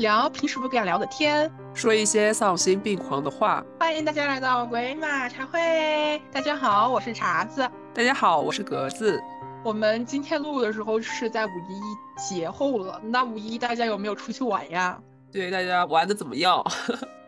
聊平时不敢聊的天，说一些丧心病狂的话。欢迎大家来到鬼马茶会。大家好，我是茶子。大家好，我是格子。我们今天录的时候是在五一节后了，那五一大家有没有出去玩呀？对，大家玩的怎么样？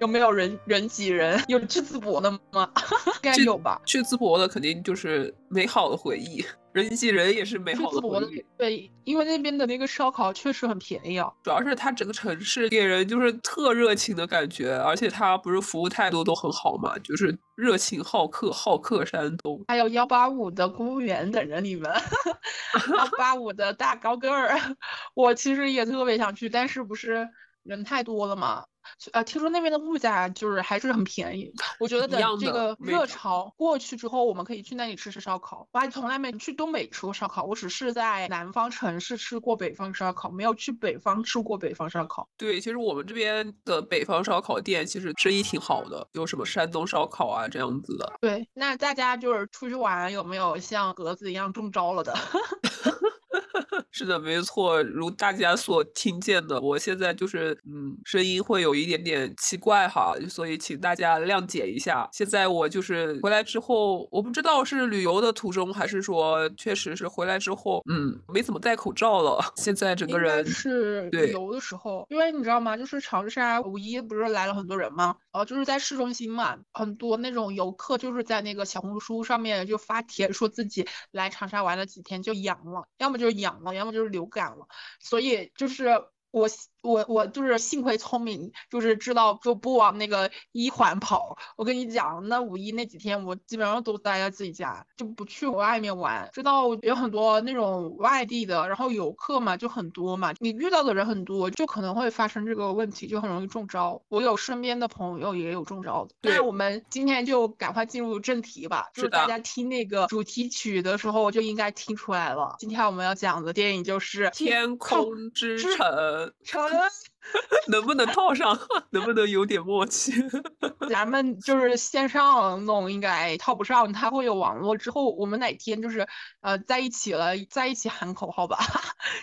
有没有人人挤人？有去淄博的吗？应该有吧。去淄博的肯定就是美好的回忆。人挤人也是美好的回忆。对，因为那边的那个烧烤确实很便宜啊。主要是它整个城市给人就是特热情的感觉，而且它不是服务态度都很好嘛，就是热情好客，好客山东。还有幺八五的公务员等着你们，幺八五的大高个儿，我其实也特别想去，但是不是。人太多了嘛，呃，听说那边的物价就是还是很便宜。我觉得等这个热潮过去之后，我们可以去那里吃吃烧烤。我还从来没去东北吃过烧烤，我只是在南方城市吃过北方烧烤，没有去北方吃过北方烧烤。对，其实我们这边的北方烧烤店其实生意挺好的，有什么山东烧烤啊这样子的。对，那大家就是出去玩有没有像格子一样中招了的？是的，没错，如大家所听见的，我现在就是嗯，声音会有一点点奇怪哈，所以请大家谅解一下。现在我就是回来之后，我不知道是旅游的途中，还是说确实是回来之后，嗯，没怎么戴口罩了。现在整个人是旅游的时候，因为你知道吗？就是长沙五一不是来了很多人吗？哦，就是在市中心嘛，很多那种游客就是在那个小红书上面就发帖说自己来长沙玩了几天就阳了，要么就是阳了，要么就是流感了，所以就是我。我我就是幸亏聪明，就是知道就不往那个一环跑。我跟你讲，那五一那几天我基本上都待在自己家，就不去外面玩。知道有很多那种外地的，然后游客嘛就很多嘛，你遇到的人很多，就可能会发生这个问题，就很容易中招。我有身边的朋友也有中招的。那我们今天就赶快进入正题吧，就是大家听那个主题曲的时候就应该听出来了。今天我们要讲的电影就是《天空之城》。Uh, 能不能套上？能不能有点默契？咱们就是线上弄，应该套不上。它会有网络之后，我们哪天就是呃在一起了，在一起喊口号吧。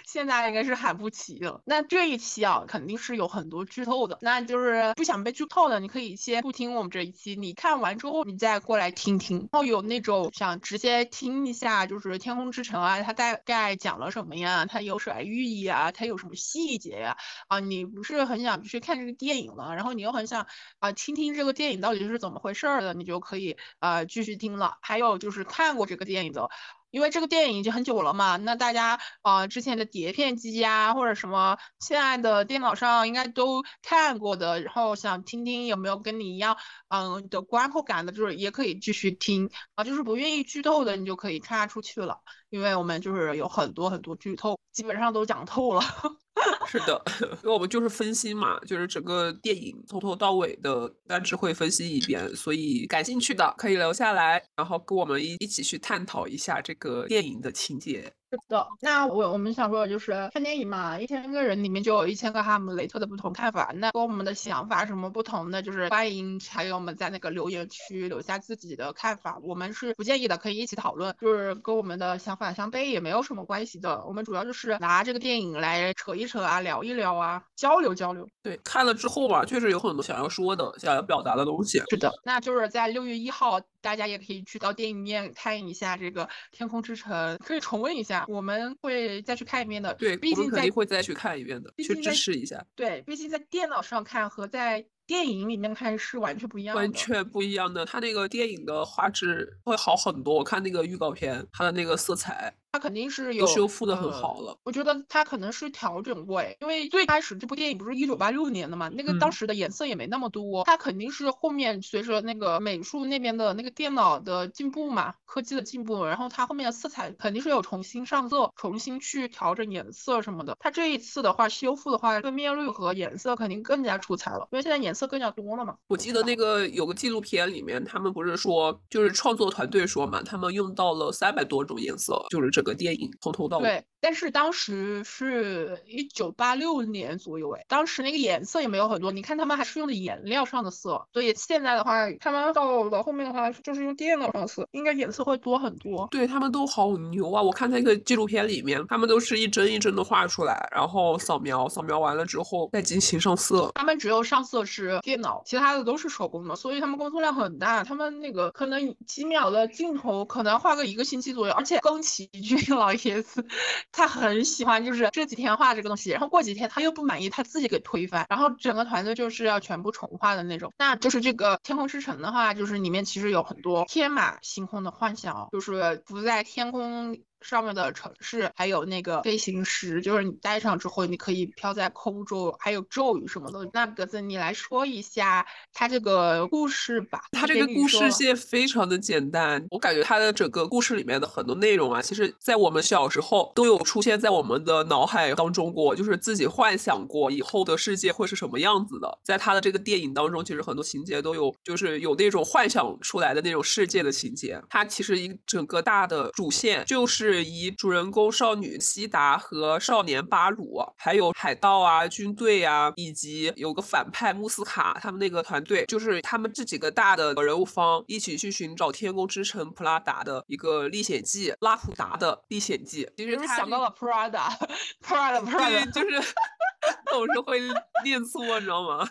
现在应该是喊不齐了。那这一期啊，肯定是有很多剧透的。那就是不想被剧透的，你可以先不听我们这一期，你看完之后你再过来听听。然后有那种想直接听一下，就是《天空之城》啊，它大概讲了什么呀？它有什么寓意啊？它有什么细节呀？啊，你。不是很想去看这个电影了，然后你又很想啊听听这个电影到底是怎么回事儿的，你就可以啊继续听了。还有就是看过这个电影的，因为这个电影已经很久了嘛，那大家啊之前的碟片机呀或者什么现在的电脑上应该都看过的，然后想听听有没有跟你一样嗯的观后感的，就是也可以继续听啊，就是不愿意剧透的你就可以看出去了，因为我们就是有很多很多剧透，基本上都讲透了。是的，因为我们就是分析嘛，就是整个电影从头到尾的大致会分析一遍，所以感兴趣的可以留下来，然后跟我们一一起去探讨一下这个电影的情节。是的，那我我们想说的就是看电影嘛，一千个人里面就有一千个哈姆雷特的不同看法，那跟我们的想法什么不同的，就是欢迎还有我们在那个留言区留下自己的看法，我们是不建议的，可以一起讨论，就是跟我们的想法相悖也没有什么关系的，我们主要就是拿这个电影来扯一扯啊，聊一聊啊，交流交流。对，看了之后吧，确实有很多想要说的、想要表达的东西。是的，那就是在六月一号。大家也可以去到电影院看一下这个《天空之城》，可以重温一下。我们会再去看一遍的。对，毕竟肯定会再去看一遍的，去支持一下。对，毕竟在电脑上看和在电影里面看是完全不一样的。完全不一样的，它那个电影的画质会好很多。我看那个预告片，它的那个色彩。它肯定是有修复的很好了，我觉得它可能是调整过，因为最开始这部电影不是一九八六年的嘛，那个当时的颜色也没那么多，它肯定是后面随着那个美术那边的那个电脑的进步嘛，科技的进步，然后它后面的色彩肯定是有重新上色，重新去调整颜色什么的。它这一次的话修复的话，分辨率和颜色肯定更加出彩了，因为现在颜色。色更加多了嘛。我记得那个有个纪录片里面，他们不是说，就是创作团队说嘛，他们用到了三百多种颜色，就是整个电影从头到尾。对，但是当时是一九八六年左右，哎，当时那个颜色也没有很多，你看他们还是用的颜料上的色，所以现在的话，他们到了后面的话就是用电脑上色，应该颜色会多很多。对他们都好牛啊！我看那个纪录片里面，他们都是一帧一帧的画出来，然后扫描，扫描完了之后再进行上色。他们只有上色是电脑，其他的都是手工的，所以他们工作量很大。他们那个可能几秒的镜头可能画个一个星期左右，而且宫崎骏 老爷子他很喜欢，就是这几天画这个东西，然后过几天他又不满意，他自己给推翻，然后整个团队就是要全部重画的那种。那就是这个《天空之城》的话，就是里面其实有很多天马行空的幻想，就是浮在天空。上面的城市，还有那个飞行石，就是你戴上之后，你可以飘在空中，还有咒语什么的。那格子，你来说一下它这个故事吧。它这个故事线非常的简单，我感觉它的整个故事里面的很多内容啊，其实在我们小时候都有出现在我们的脑海当中过，就是自己幻想过以后的世界会是什么样子的。在他的这个电影当中，其实很多情节都有，就是有那种幻想出来的那种世界的情节。它其实一整个大的主线就是。是以主人公少女西达和少年巴鲁，还有海盗啊、军队啊，以及有个反派穆斯卡，他们那个团队，就是他们这几个大的人物方一起去寻找天空之城普拉达的一个历险记，拉普达的历险记。其实他想到了 Prada，Prada，Prada，就是 总是会念错，你知道吗？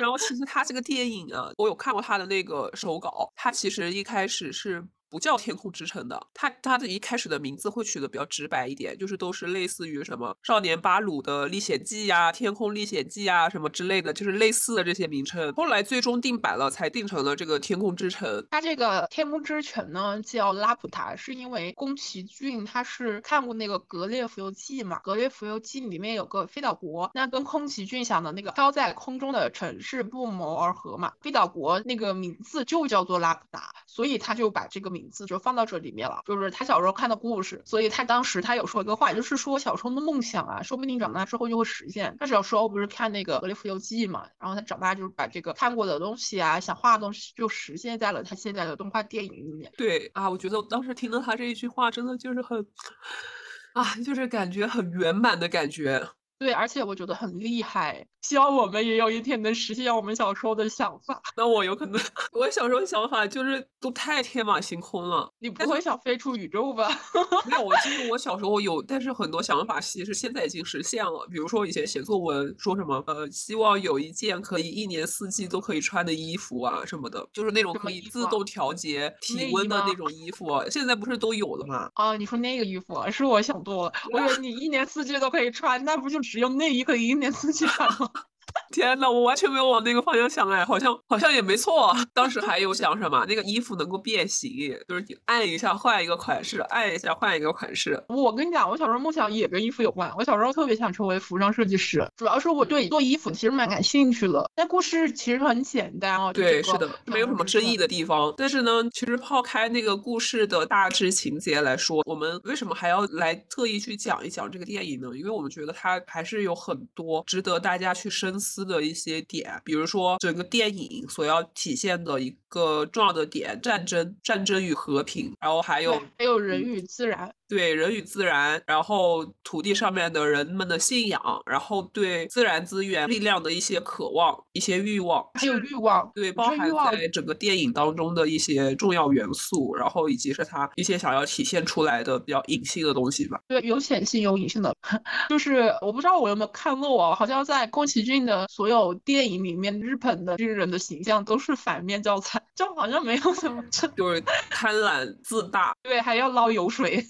然后其实他这个电影啊，我有看过他的那个手稿，他其实一开始是。不叫天空之城的，它它的一开始的名字会取的比较直白一点，就是都是类似于什么少年巴鲁的历险记呀、天空历险记啊什么之类的，就是类似的这些名称。后来最终定版了，才定成了这个天空之城。它这个天空之城呢叫拉普塔，是因为宫崎骏他是看过那个《格列佛游记》嘛，《格列佛游记》里面有个飞岛国，那跟宫崎骏想的那个飘在空中的城市不谋而合嘛。飞岛国那个名字就叫做拉普达，所以他就把这个名。名字就放到这里面了，就是他小时候看的故事，所以他当时他有说一个话，就是说小时候的梦想啊，说不定长大之后就会实现。他小时候不是看那个《格列佛游记》嘛，然后他长大就是把这个看过的东西啊，想画的东西就实现在了他现在的动画电影里面。对啊，我觉得我当时听到他这一句话，真的就是很啊，就是感觉很圆满的感觉。对，而且我觉得很厉害。希望我们也有一天能实现我们小时候的想法。那我有可能，我小时候想法就是都太天马行空了。你不会想飞出宇宙吧？没有，我其实我小时候有，但是很多想法其实现在已经实现了。比如说以前写作文说什么，呃，希望有一件可以一年四季都可以穿的衣服啊什么的，就是那种可以自动调节体温的那种衣服。现在不是都有了吗？啊，你说那个衣服是我想多了，我以为你一年四季都可以穿，那不就只有内衣可以一年四季穿吗？天呐，我完全没有往那个方向想哎，好像好像也没错。当时还有想什么，那个衣服能够变形，就是你按一下换一个款式，按一下换一个款式。我跟你讲，我小时候梦想也跟衣服有关。我小时候特别想成为服装设计师，主要是我对做衣服其实蛮感兴趣的。那故事其实很简单哦，对，是的，没有什么争议的地方。但是呢，其实抛开那个故事的大致情节来说，我们为什么还要来特意去讲一讲这个电影呢？因为我们觉得它还是有很多值得大家去深思。的一些点，比如说整个电影所要体现的一个重要的点，战争、战争与和平，然后还有还有人与自然。对人与自然，然后土地上面的人们的信仰，然后对自然资源力量的一些渴望、一些欲望，还有欲望，对，包含在整个电影当中的一些重要元素，然后以及是他一些想要体现出来的比较隐性的东西吧。对，有显性有隐性的，就是我不知道我有没有看漏啊，好像在宫崎骏的所有电影里面，日本的军人的形象都是反面教材，就好像没有什么，就是贪婪自大，对，还要捞油水。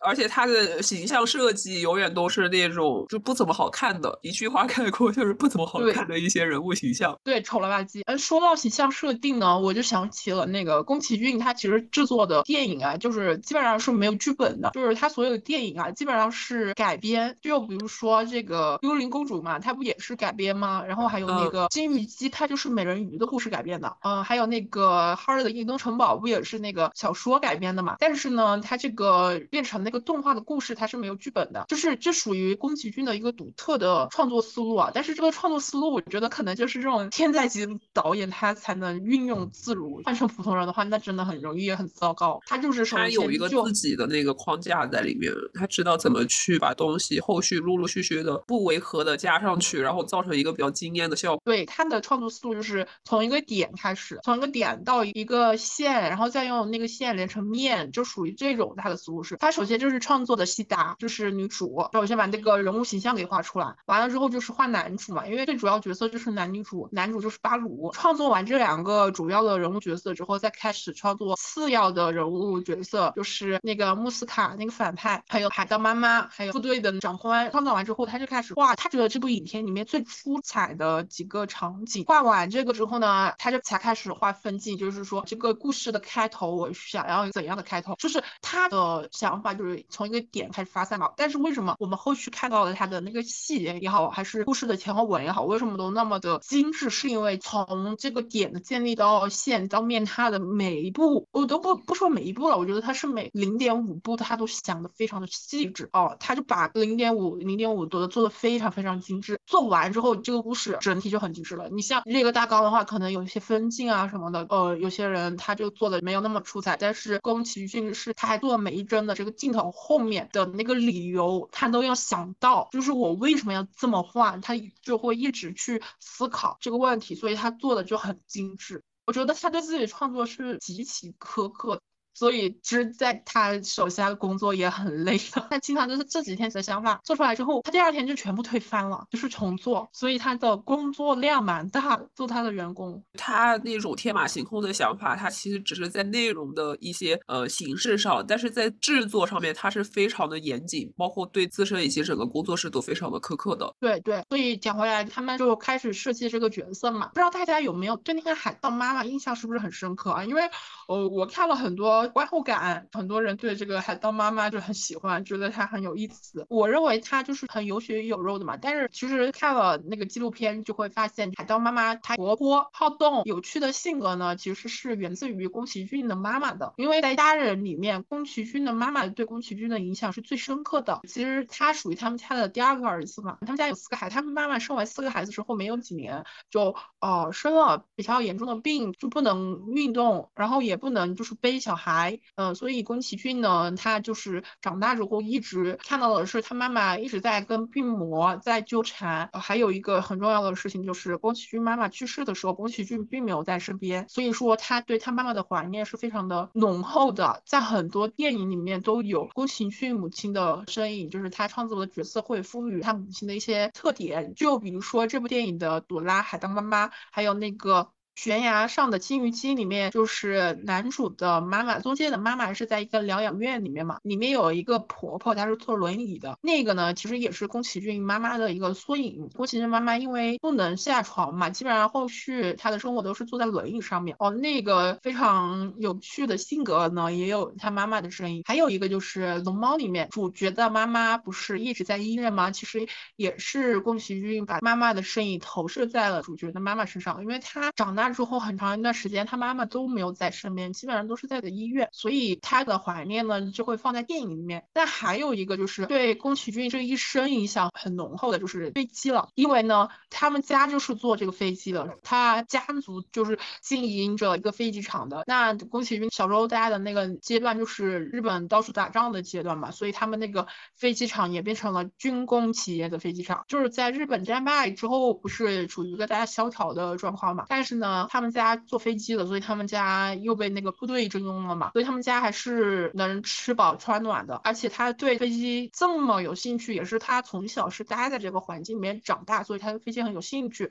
而且他的形象设计永远都是那种就不怎么好看的，一句话概括就是不怎么好看的一些人物形象。对，丑了吧唧。嗯，说到形象设定呢，我就想起了那个宫崎骏，他其实制作的电影啊，就是基本上是没有剧本的，就是他所有的电影啊，基本上是改编。就比如说这个幽灵公主嘛，它不也是改编吗？然后还有那个金鱼姬，它就是美人鱼的故事改编的。嗯，还有那个哈尔的印东城堡，不也是那个小说改编的嘛？但是呢，它这个变成。那个动画的故事它是没有剧本的，就是这属于宫崎骏的一个独特的创作思路啊。但是这个创作思路，我觉得可能就是这种 天才级导演他才能运用自如，换成普通人的话，那真的很容易也很糟糕。他就是他有一个自己的那个框架在里面，他知道怎么去把东西后续陆陆续续的不违和的加上去，然后造成一个比较惊艳的效果。对他的创作思路就是从一个点开始，从一个点到一个线，然后再用那个线连成面，就属于这种他的思路是。他首先就是创作的西达，就是女主，那我先把那个人物形象给画出来，完了之后就是画男主嘛，因为最主要角色就是男女主，男主就是巴鲁。创作完这两个主要的人物角色之后，再开始创作次要的人物角色，就是那个穆斯卡那个反派，还有海盗妈妈，还有部队的长官。创造完之后，他就开始画，他觉得这部影片里面最出彩的几个场景。画完这个之后呢，他就才开始画分镜，就是说这个故事的开头，我想要怎样的开头，就是他的想法就是从一个点开始发散嘛。但是为什么我们后续看到了他的那个细节也好，还是故事的前后文也好，为什么都那么的精致？是因为从这个点的建立到线到面，他的每一步我都不不说每一步了，我觉得他是每零点五步他都想的非常的细致哦，他就把零点五零点五都做的非常非常精致。做完之后，这个故事整体就很精致了。你像这个大纲的话，可能有一些分镜啊什么的，呃，有些人他就做的没有那么出彩，但是宫崎骏是他还做了每一帧的这个镜头后面的那个理由，他都要想到，就是我为什么要这么画，他就会一直去思考这个问题，所以他做的就很精致。我觉得他对自己创作是极其苛刻。所以，其实在他手下工作也很累的。他经常就是这几天的想法做出来之后，他第二天就全部推翻了，就是重做。所以他的工作量蛮大，做他的员工。他那种天马行空的想法，他其实只是在内容的一些呃形式上，但是在制作上面，他是非常的严谨，包括对自身以及整个工作室都非常的苛刻的。对对，所以讲回来，他们就开始设计这个角色嘛。不知道大家有没有对那个海盗妈妈印象是不是很深刻啊？因为呃，我看了很多。观后感，很多人对这个海盗妈妈就很喜欢，觉得她很有意思。我认为她就是很有血有肉的嘛。但是其实看了那个纪录片，就会发现海盗妈妈她活泼好动、有趣的性格呢，其实是源自于宫崎骏的妈妈的。因为在家人里面，宫崎骏的妈妈对宫崎骏的影响是最深刻的。其实他属于他们家的第二个儿子嘛，他们家有四个孩，他们妈妈生完四个孩子之后没有几年就呃生了比较严重的病，就不能运动，然后也不能就是背小孩。来嗯，所以宫崎骏呢，他就是长大之后一直看到的是他妈妈一直在跟病魔在纠缠。还有一个很重要的事情就是，宫崎骏妈妈去世的时候，宫崎骏并没有在身边，所以说他对他妈妈的怀念是非常的浓厚的。在很多电影里面都有宫崎骏母亲的身影，就是他创作的角色会赋予他母亲的一些特点，就比如说这部电影的朵拉海盗妈妈，还有那个。悬崖上的金鱼姬里面，就是男主的妈妈，宗介的妈妈是在一个疗养院里面嘛，里面有一个婆婆，她是坐轮椅的，那个呢，其实也是宫崎骏妈妈的一个缩影。宫崎骏妈妈因为不能下床嘛，基本上后续她的生活都是坐在轮椅上面。哦，那个非常有趣的性格呢，也有她妈妈的身影。还有一个就是龙猫里面主角的妈妈不是一直在医院吗？其实也是宫崎骏把妈妈的身影投射在了主角的妈妈身上，因为她长大。之后很长一段时间，他妈妈都没有在身边，基本上都是在的医院，所以他的怀念呢就会放在电影里面。但还有一个就是对宫崎骏这一生影响很浓厚的就是飞机了，因为呢他们家就是做这个飞机的，他家族就是经营着一个飞机场的。那宫崎骏小时候待的那个阶段就是日本到处打仗的阶段嘛，所以他们那个飞机场也变成了军工企业的飞机场。就是在日本战败之后，不是处于一个大家萧条的状况嘛，但是呢。他们家坐飞机的，所以他们家又被那个部队征用了嘛，所以他们家还是能吃饱穿暖的。而且他对飞机这么有兴趣，也是他从小是待在这个环境里面长大，所以他对飞机很有兴趣。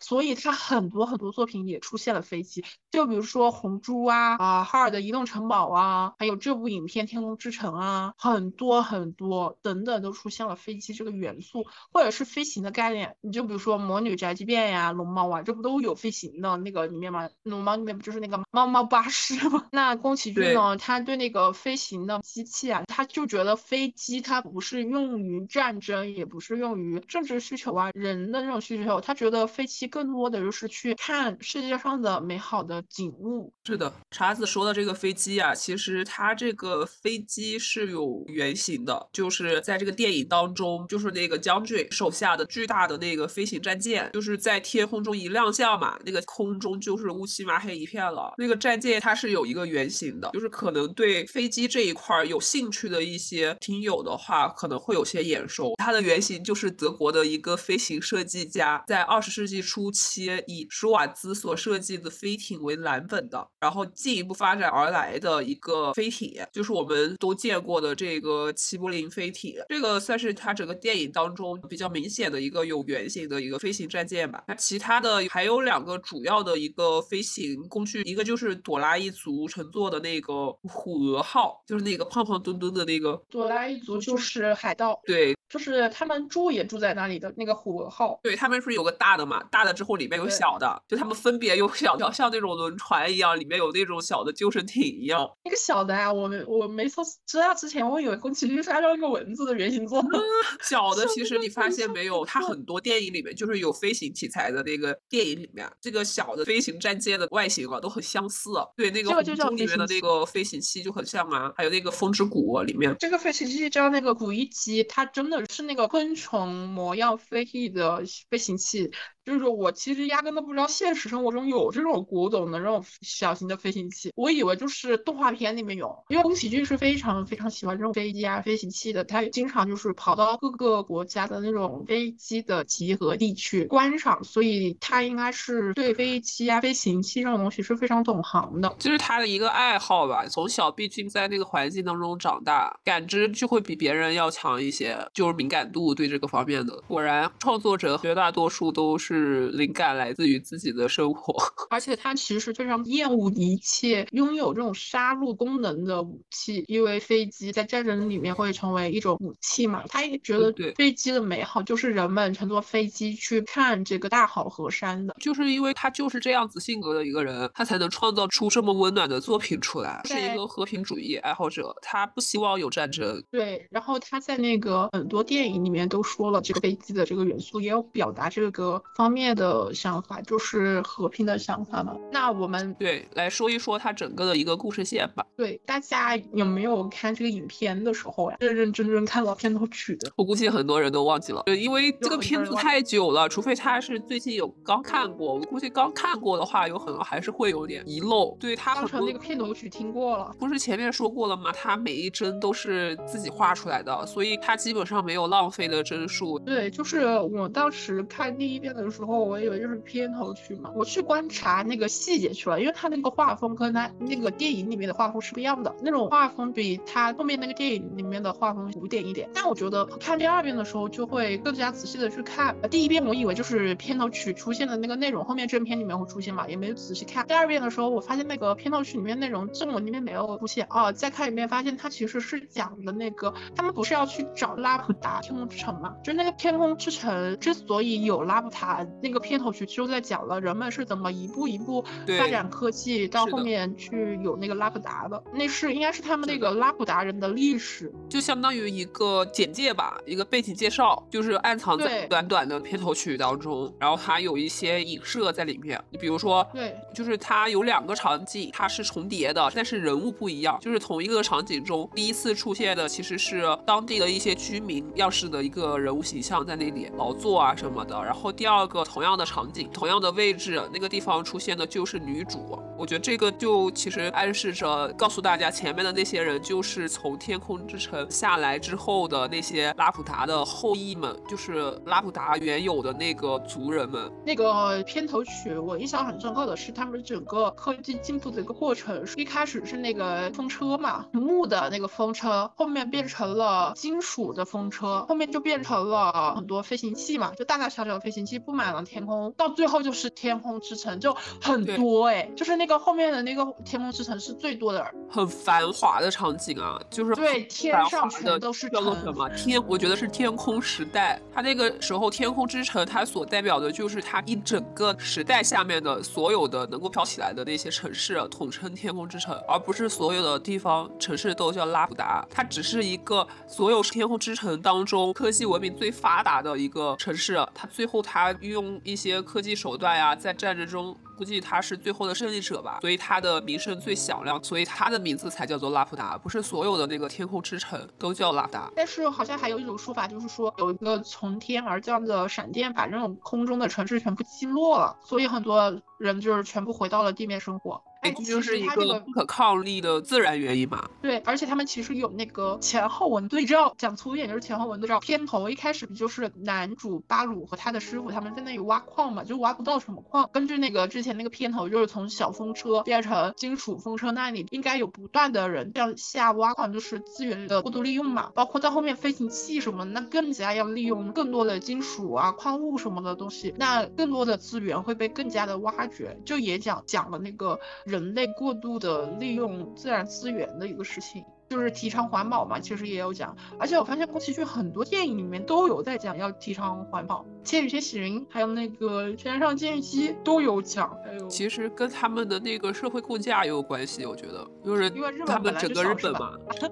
所以他很多很多作品也出现了飞机，就比如说红猪啊啊哈尔的移动城堡啊，还有这部影片天空之城啊，很多很多等等都出现了飞机这个元素，或者是飞行的概念。你就比如说魔女宅急便呀，龙猫啊，这不都有飞行的那个里面吗？龙猫里面不就是那个猫猫巴士吗？那宫崎骏呢，他对那个飞行的机器啊，他就觉得飞机它不是用于战争，也不是用于政治需求啊，人的这种需求，他觉得飞机。更多的就是去看世界上的美好的景物。是的，茶子说的这个飞机啊，其实它这个飞机是有原型的，就是在这个电影当中，就是那个将军手下的巨大的那个飞行战舰，就是在天空中一亮相嘛，那个空中就是乌漆麻黑一片了。那个战舰它是有一个原型的，就是可能对飞机这一块有兴趣的一些听友的话，可能会有些眼熟。它的原型就是德国的一个飞行设计家，在二十世纪初期以舒瓦兹所设计的飞艇为蓝本的，然后进一步发展而来的一个飞艇，就是我们都见过的这个齐柏林飞艇。这个算是它整个电影当中比较明显的一个有原型的一个飞行战舰吧。那其他的还有两个主要的一个飞行工具，一个就是朵拉一族乘坐的那个虎鹅号，就是那个胖胖墩墩的那个。朵拉一族就是海盗。对。就是他们住也住在那里的那个虎鹅号，对他们是有个大的嘛，大的之后里面有小的，就他们分别有小的，像那种轮船一样，里面有那种小的救生艇一样。那个小的啊，我我没错，知道之前我以为宫崎骏是按照那个蚊子的原型做的。小的其实你发现没有，它很多电影里面就是有飞行题材的那个电影里面，这个小的飞行战舰的外形啊都很相似。对，那个就叫里面的那个飞行器就很像啊，还有那个风之谷里面这个飞行器叫那个古一机，它真的。是那个昆虫模样飞翼的飞行器。就是我其实压根都不知道现实生活中有这种古董的这种小型的飞行器，我以为就是动画片里面有，因为宫崎骏是非常非常喜欢这种飞机啊飞行器的，他经常就是跑到各个国家的那种飞机的集合地去观赏，所以他应该是对飞机啊飞行器这种东西是非常懂行的，就是他的一个爱好吧。从小毕竟在那个环境当中长大，感知就会比别人要强一些，就是敏感度对这个方面的。果然，创作者绝大多数都是。是灵感来自于自己的生活，而且他其实非常厌恶一切拥有这种杀戮功能的武器，因为飞机在战争里面会成为一种武器嘛。他也觉得飞机的美好就是人们乘坐飞机去看这个大好河山的，就是因为他就是这样子性格的一个人，他才能创造出这么温暖的作品出来。是一个和平主义爱好者，他不希望有战争。对，然后他在那个很多电影里面都说了这个飞机的这个元素，也有表达这个。方面的想法就是和平的想法嘛。那我们对来说一说它整个的一个故事线吧。对，大家有没有看这个影片的时候呀，认认真真看到片头曲的？我估计很多人都忘记了，对，因为这个片子太久了，除非他是最近有刚看过。我估计刚看过的话，有很多还是会有点遗漏。对他当成那个片头曲听过了。不是前面说过了吗？他每一帧都是自己画出来的，所以他基本上没有浪费的帧数。对，就是我当时看第一遍的时候。我以为就是片头曲嘛，我去观察那个细节去了，因为他那个画风跟他那个电影里面的画风是不一样的，那种画风比他后面那个电影里面的画风古典一点。但我觉得看第二遍的时候就会更加仔细的去看。第一遍我以为就是片头曲出现的那个内容，后面正片里面会出现嘛，也没有仔细看。第二遍的时候，我发现那个片头曲里面内容正文里面没有出现哦，再看一遍发现它其实是讲的那个他们不是要去找拉普达天空之城嘛，就是那个天空之城之所以有拉普达那个。片头曲就在讲了人们是怎么一步一步发展科技，到后面去有那个拉普达的，那是应该是他们那个拉普达人的历史，就相当于一个简介吧，一个背景介绍，就是暗藏在短短的片头曲当中，然后它有一些影射在里面。你比如说，对，就是它有两个场景，它是重叠的，但是人物不一样。就是同一个场景中，第一次出现的其实是当地的一些居民样式的一个人物形象在那里劳作啊什么的，然后第二个同同样。的场景，同样的位置，那个地方出现的就是女主。我觉得这个就其实暗示着，告诉大家前面的那些人就是从天空之城下来之后的那些拉普达的后裔们，就是拉普达原有的那个族人们。那个片头曲我印象很深刻的是，他们整个科技进步的一个过程，一开始是那个风车嘛，木的那个风车，后面变成了金属的风车，后面就变成了很多飞行器嘛，就大大小小的飞行器布满了天空。到最后就是天空之城，就很多哎，就是那个后面的那个天空之城是最多的，很繁华的场景啊，就是对，天上全都是叫做什么天？我觉得是天空时代。它那个时候天空之城，它所代表的就是它一整个时代下面的所有的能够飘起来的那些城市，统称天空之城，而不是所有的地方城市都叫拉普达。它只是一个所有天空之城当中科技文明最发达的一个城市。它最后它运用一些科技手段呀，在战争中。估计他是最后的胜利者吧，所以他的名声最响亮，所以他的名字才叫做拉普达，不是所有的那个天空之城都叫拉达。但是好像还有一种说法，就是说有一个从天而降的闪电，把那种空中的城市全部击落了，所以很多人就是全部回到了地面生活。哎，这就是一个不可抗力的自然原因嘛。对，而且他们其实有那个前后文对照，讲粗一点就是前后文对照。片头一开始不就是男主巴鲁和他的师傅他们在那里挖矿嘛，就挖不到什么矿。根据那个之前。那个片头就是从小风车变成金属风车，那里应该有不断的人向下挖矿，就是资源的过度利用嘛。包括在后面飞行器什么，那更加要利用更多的金属啊、矿物什么的东西，那更多的资源会被更加的挖掘。就也讲讲了那个人类过度的利用自然资源的一个事情。就是提倡环保嘛，其实也有讲，而且我发现宫崎骏很多电影里面都有在讲要提倡环保，《千与千寻》还有那个《天上剑姬》都有讲。还有，其实跟他们的那个社会构架也有关系，我觉得，就是因为他们整个日本嘛。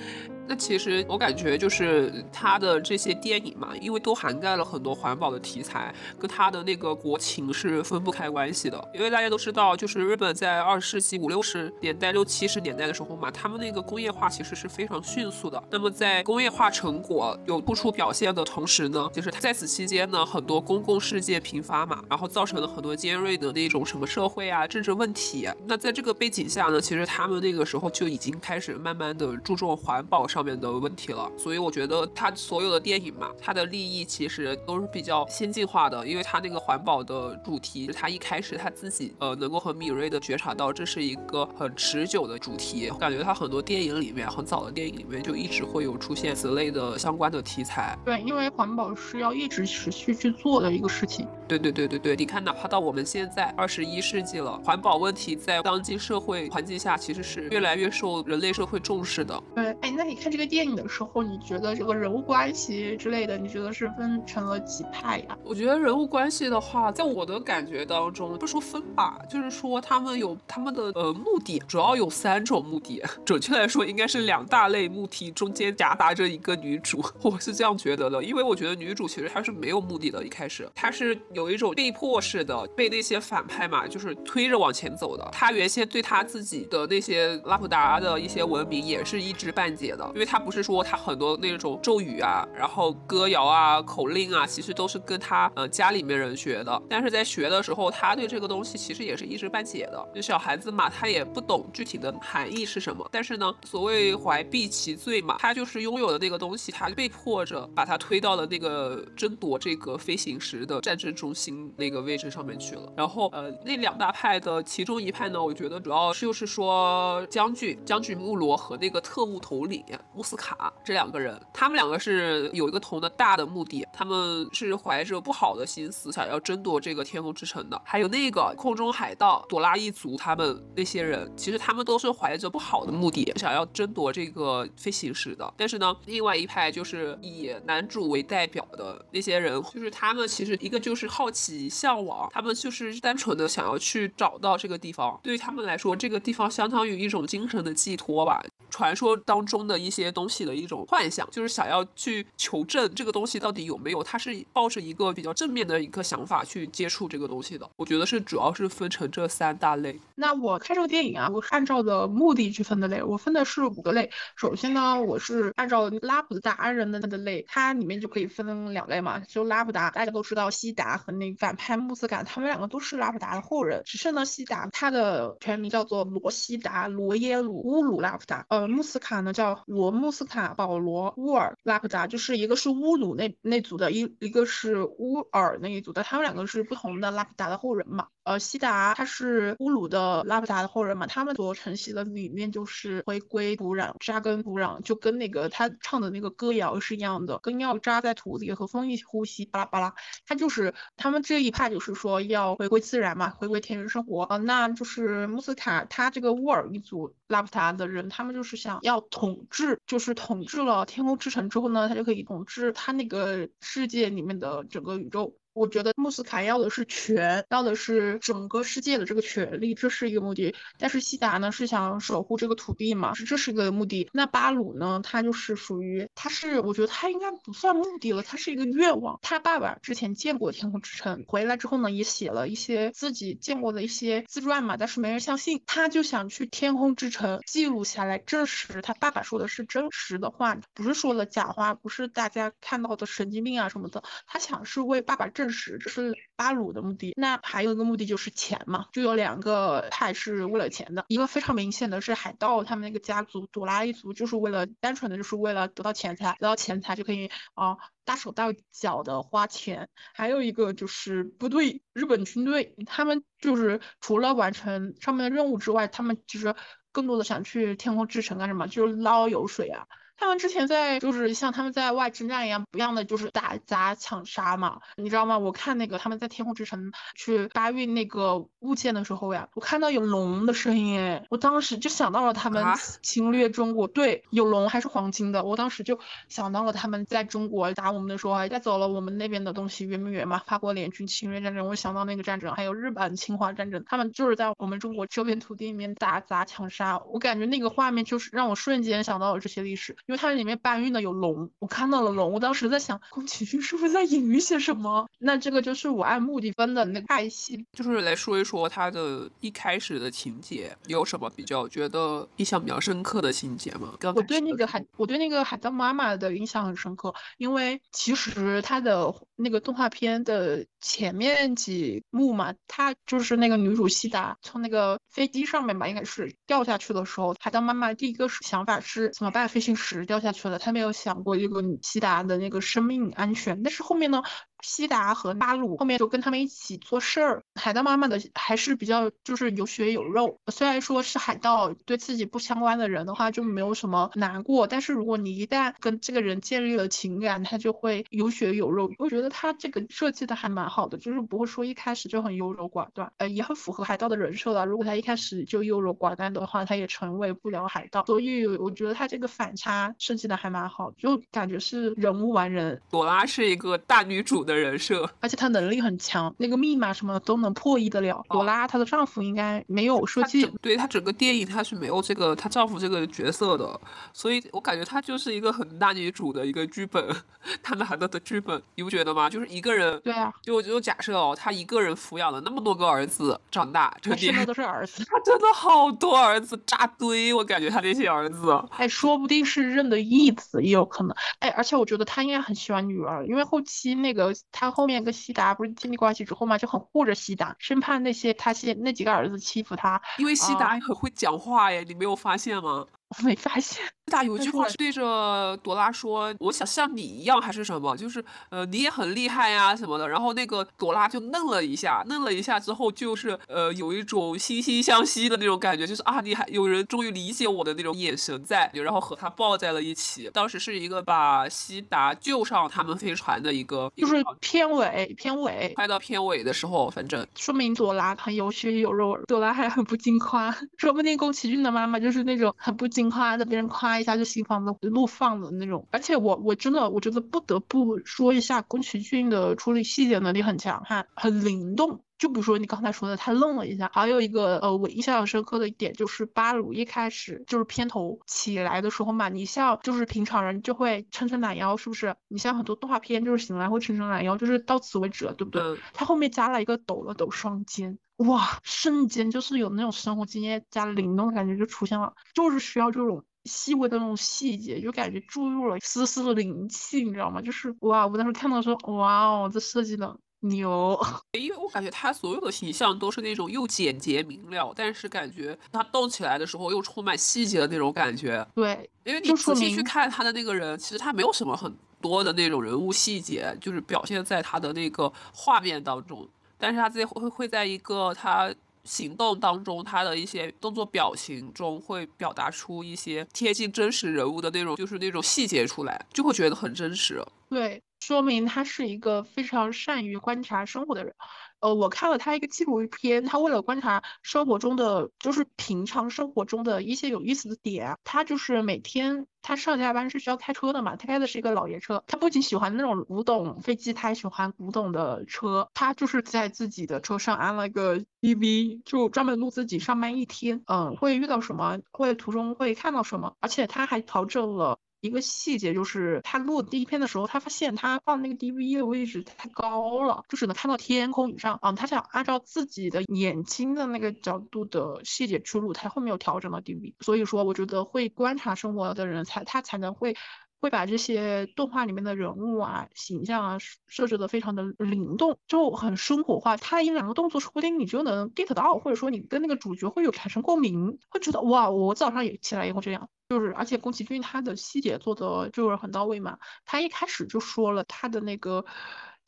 那其实我感觉就是他的这些电影嘛，因为都涵盖了很多环保的题材，跟他的那个国情是分不开关系的。因为大家都知道，就是日本在二十世纪五六十年代、六七十年代的时候嘛，他们那个工业化其实是非常迅速的。那么在工业化成果有突出表现的同时呢，就是在此期间呢，很多公共事件频发嘛，然后造成了很多尖锐的那种什么社会啊、政治问题。那在这个背景下呢，其实他们那个时候就已经开始慢慢的注重环保上。上面的问题了，所以我觉得他所有的电影嘛，他的利益其实都是比较先进化的，因为他那个环保的主题，他一开始他自己呃能够很敏锐的觉察到这是一个很持久的主题，感觉他很多电影里面很早的电影里面就一直会有出现此类的相关的题材。对，因为环保是要一直持续去做的一个事情。对对对对对，你看哪怕到我们现在二十一世纪了，环保问题在当今社会环境下其实是越来越受人类社会重视的。对，哎，那你看。这个电影的时候，你觉得这个人物关系之类的，你觉得是分成了几派呀？我觉得人物关系的话，在我的感觉当中，不说分吧，就是说他们有他们的呃目的，主要有三种目的。准确来说，应该是两大类目的，中间夹杂着一个女主，我是这样觉得的。因为我觉得女主其实她是没有目的的，一开始她是有一种被迫式的被那些反派嘛，就是推着往前走的。她原先对她自己的那些拉普达的一些文明也是一知半解的。因为他不是说他很多那种咒语啊，然后歌谣啊、口令啊，其实都是跟他呃家里面人学的。但是在学的时候，他对这个东西其实也是一知半解的。就小孩子嘛，他也不懂具体的含义是什么。但是呢，所谓怀璧其罪嘛，他就是拥有的那个东西，他被迫着把他推到了那个争夺这个飞行石的战争中心那个位置上面去了。然后呃，那两大派的其中一派呢，我觉得主要就是说将军将军穆罗和那个特务头领。穆斯卡这两个人，他们两个是有一个同的大的目的，他们是怀着不好的心思想要争夺这个天空之城的。还有那个空中海盗朵拉一族，他们那些人其实他们都是怀着不好的目的想要争夺这个飞行石的。但是呢，另外一派就是以男主为代表的那些人，就是他们其实一个就是好奇向往，他们就是单纯的想要去找到这个地方。对于他们来说，这个地方相当于一种精神的寄托吧。传说当中的一一些东西的一种幻想，就是想要去求证这个东西到底有没有。他是抱着一个比较正面的一个想法去接触这个东西的。我觉得是主要是分成这三大类。那我看这个电影啊，我是按照的目的去分的类，我分的是五个类。首先呢，我是按照拉普达人的那个类，它里面就可以分两类嘛。就拉普达，大家都知道西达和那个反派穆斯感，他们两个都是拉普达的后人。只是呢，西达他的全名叫做罗西达罗耶鲁乌鲁拉普达。呃。穆斯卡呢叫罗罗穆斯卡保罗乌尔拉普达，就是一个是乌鲁那那组的，一一个是乌尔那一组的，他们两个是不同的拉普达的后人嘛。呃，西达他是乌鲁的拉普达的后人嘛，他们所承袭的理念就是回归土壤，扎根土壤，就跟那个他唱的那个歌谣是一样的，根要扎在土里，和风一起呼吸，巴拉巴拉。他就是他们这一派，就是说要回归自然嘛，回归田园生活啊。那就是穆斯卡他这个乌尔一族拉普达的人，他们就是想要统治就是统治了天空之城之后呢，他就可以统治他那个世界里面的整个宇宙。我觉得穆斯卡要的是权，要的是整个世界的这个权利，这是一个目的。但是西达呢是想守护这个土地嘛，是这是一个目的。那巴鲁呢，他就是属于，他是我觉得他应该不算目的了，他是一个愿望。他爸爸之前见过天空之城，回来之后呢，也写了一些自己见过的一些自传嘛，但是没人相信。他就想去天空之城记录下来，证实他爸爸说的是真实的话，不是说了假话，不是大家看到的神经病啊什么的。他想是为爸爸证。实，这是巴鲁的目的。那还有一个目的就是钱嘛，就有两个派是为了钱的。一个非常明显的是海盗他们那个家族朵拉一族，就是为了单纯的就是为了得到钱财，得到钱财就可以啊大手大脚的花钱。还有一个就是部队，日本军队，他们就是除了完成上面的任务之外，他们其实更多的想去天空之城干什么？就是捞油水啊。他们之前在就是像他们在外征战一样，不一样的就是打砸抢杀嘛，你知道吗？我看那个他们在天空之城去搬运那个物件的时候呀，我看到有龙的声音，哎，我当时就想到了他们侵略中国，对，有龙还是黄金的，我当时就想到了他们在中国打我们的时候还带走了我们那边的东西，圆明园嘛？法国联军侵略战争，我想到那个战争，还有日本侵华战争，他们就是在我们中国这片土地里面打砸抢杀，我感觉那个画面就是让我瞬间想到了这些历史。因为它里面搬运的有龙，我看到了龙，我当时在想，宫崎骏是不是在隐喻些什么？那这个就是我按目的分的那个派系，就是来说一说它的一开始的情节，有什么比较觉得印象比较深刻的情节吗？我对那个海，我对那个海盗妈妈的印象很深刻，因为其实它的那个动画片的前面几幕嘛，它就是那个女主西达从那个飞机上面吧，应该是掉下去的时候，海盗妈妈第一个想法是怎么办？飞行掉下去了，他没有想过这个西达的那个生命安全。但是后面呢？西达和巴鲁后面就跟他们一起做事儿。海盗妈妈的还是比较就是有血有肉，虽然说是海盗，对自己不相关的人的话就没有什么难过。但是如果你一旦跟这个人建立了情感，他就会有血有肉。我觉得他这个设计的还蛮好的，就是不会说一开始就很优柔寡断，呃，也很符合海盗的人设了。如果他一开始就优柔寡断的话，他也成为不了海盗。所以我觉得他这个反差设计的还蛮好，就感觉是人无完人。朵拉是一个大女主。的人设，而且她能力很强，那个密码什么的都能破译得了。朵拉她的丈夫应该没有设计，对她整个电影她是没有这个她丈夫这个角色的，所以我感觉她就是一个很大女主的一个剧本，她拿的的剧本，你不觉得吗？就是一个人，对啊，就就假设哦，她一个人抚养了那么多个儿子长大，这些都是儿子，她真的好多儿子扎堆，我感觉她那些儿子，哎，说不定是认的义子也有可能，哎，而且我觉得她应该很喜欢女儿，因为后期那个。他后面跟西达不是亲密关系之后嘛，就很护着西达，生怕那些他些那几个儿子欺负他。因为西达很会讲话耶，你没有发现吗？我没发现。他有一句话是对着朵拉说：“我想像你一样，还是什么？就是呃，你也很厉害呀什么的。”然后那个朵拉就愣了一下，愣了一下之后，就是呃，有一种惺惺相惜的那种感觉，就是啊，你还有人终于理解我的那种眼神在，然后和他抱在了一起。当时是一个把西达救上他们飞船的一个，就是片尾，片尾拍到片尾的时候，反正说明朵拉很有血有肉，朵拉还很不经夸，说不定宫崎骏的妈妈就是那种很不经夸的，别人夸。一下就心房子怒放的那种，而且我我真的我觉得不得不说一下宫崎骏的处理细节能力很强悍，很灵动。就比如说你刚才说的，他愣了一下。还有一个呃，我印象深刻的一点就是巴鲁一开始就是片头起来的时候嘛，你像就是平常人就会抻抻懒腰，是不是？你像很多动画片就是醒来会抻抻懒腰，就是到此为止了，对不对？他后面加了一个抖了抖双肩，哇，瞬间就是有那种生活经验加灵动的感觉就出现了，就是需要这种。细微的那种细节，就感觉注入了丝丝的灵气，你知道吗？就是哇，我当时看到说，哇哦，这设计的牛，因为我感觉他所有的形象都是那种又简洁明了，但是感觉他动起来的时候又充满细节的那种感觉。对，因为你仔细去看他的那个人，其实他没有什么很多的那种人物细节，就是表现在他的那个画面当中，但是他最后会会在一个他。行动当中，他的一些动作表情中会表达出一些贴近真实人物的那种，就是那种细节出来，就会觉得很真实。对，说明他是一个非常善于观察生活的人。呃，我看了他一个纪录片，他为了观察生活中的，就是平常生活中的一些有意思的点，他就是每天他上下班是需要开车的嘛，他开的是一个老爷车。他不仅喜欢那种古董飞机，他还喜欢古董的车。他就是在自己的车上安了一个 DV，就专门录自己上班一天，嗯，会遇到什么，会途中会看到什么，而且他还调整了。一个细节就是他录第一篇的时候，他发现他放那个 DV 的位置太高了，就只能看到天空以上。嗯，他想按照自己的眼睛的那个角度的细节去录，他后面又调整了 DV。所以说，我觉得会观察生活的人才，他才能会会把这些动画里面的人物啊、形象啊设置的非常的灵动，就很生活化。他一两个动作，说不定你就能 get 到，或者说你跟那个主角会有产生共鸣，会觉得哇，我早上也起来以后这样。就是，而且宫崎骏他的细节做的就是很到位嘛。他一开始就说了他的那个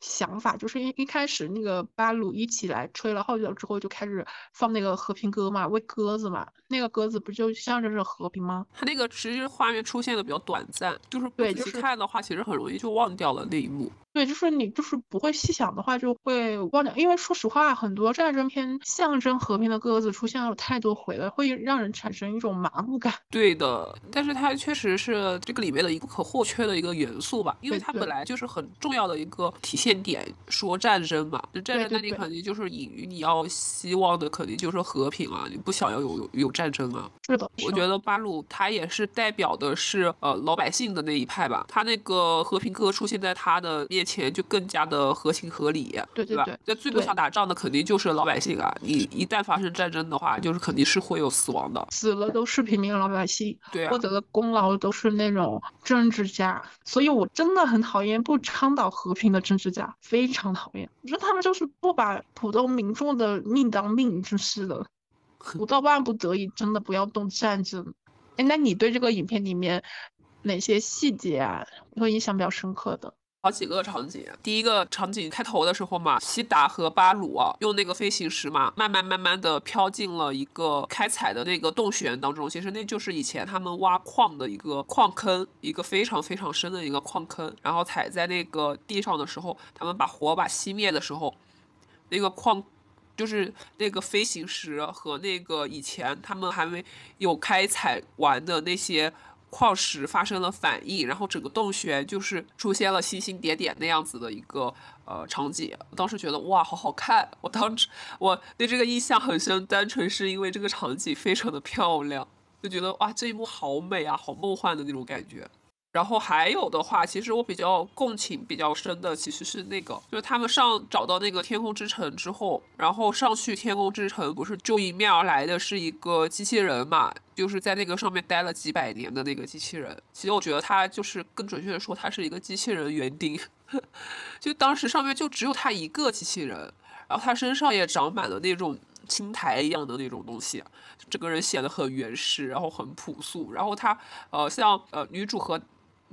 想法，就是一一开始那个巴鲁一起来吹了号角之后，就开始放那个和平歌嘛，喂鸽子嘛。那个鸽子不就象征着和平吗？他那个其实画面出现的比较短暂，就是对，就是看的话，其实很容易就忘掉了那一幕。对，就是你就是不会细想的话，就会忘掉。因为说实话，很多战争片象征和平的鸽子出现了太多回了，会让人产生一种麻木感。对的，但是它确实是这个里面的一个不可或缺的一个元素吧，因为它本来就是很重要的一个体现点。说战争嘛，战争那你肯定就是隐喻你要希望的肯定就是和平啊，你不想要有有战争啊。是的，我觉得巴鲁他也是代表的是呃老百姓的那一派吧，他那个和平鸽出现在他的面。前就更加的合情合理，对对对，那最不想打仗的肯定就是老百姓啊！你一旦发生战争的话，就是肯定是会有死亡的，死了都是平民老百姓，对，获得的功劳都是那种政治家，所以我真的很讨厌不倡导和平的政治家，非常讨厌，我觉得他们就是不把普通民众的命当命，就是的，不到万不得已，真的不要动战争。哎，那你对这个影片里面哪些细节啊，会印象比较深刻的？好几个场景，第一个场景开头的时候嘛，西达和巴鲁啊用那个飞行石嘛，慢慢慢慢的飘进了一个开采的那个洞穴当中。其实那就是以前他们挖矿的一个矿坑，一个非常非常深的一个矿坑。然后踩在那个地上的时候，他们把火把熄灭的时候，那个矿就是那个飞行石和那个以前他们还没有开采完的那些。矿石发生了反应，然后整个洞穴就是出现了星星点点那样子的一个呃场景。当时觉得哇，好好看！我当时我对这个印象很深，单纯是因为这个场景非常的漂亮，就觉得哇，这一幕好美啊，好梦幻的那种感觉。然后还有的话，其实我比较共情比较深的，其实是那个，就是他们上找到那个天空之城之后，然后上去天空之城，不是就迎面而来的是一个机器人嘛？就是在那个上面待了几百年的那个机器人。其实我觉得他就是更准确的说，他是一个机器人园丁。就当时上面就只有他一个机器人，然后他身上也长满了那种青苔一样的那种东西，整个人显得很原始，然后很朴素。然后他呃，像呃女主和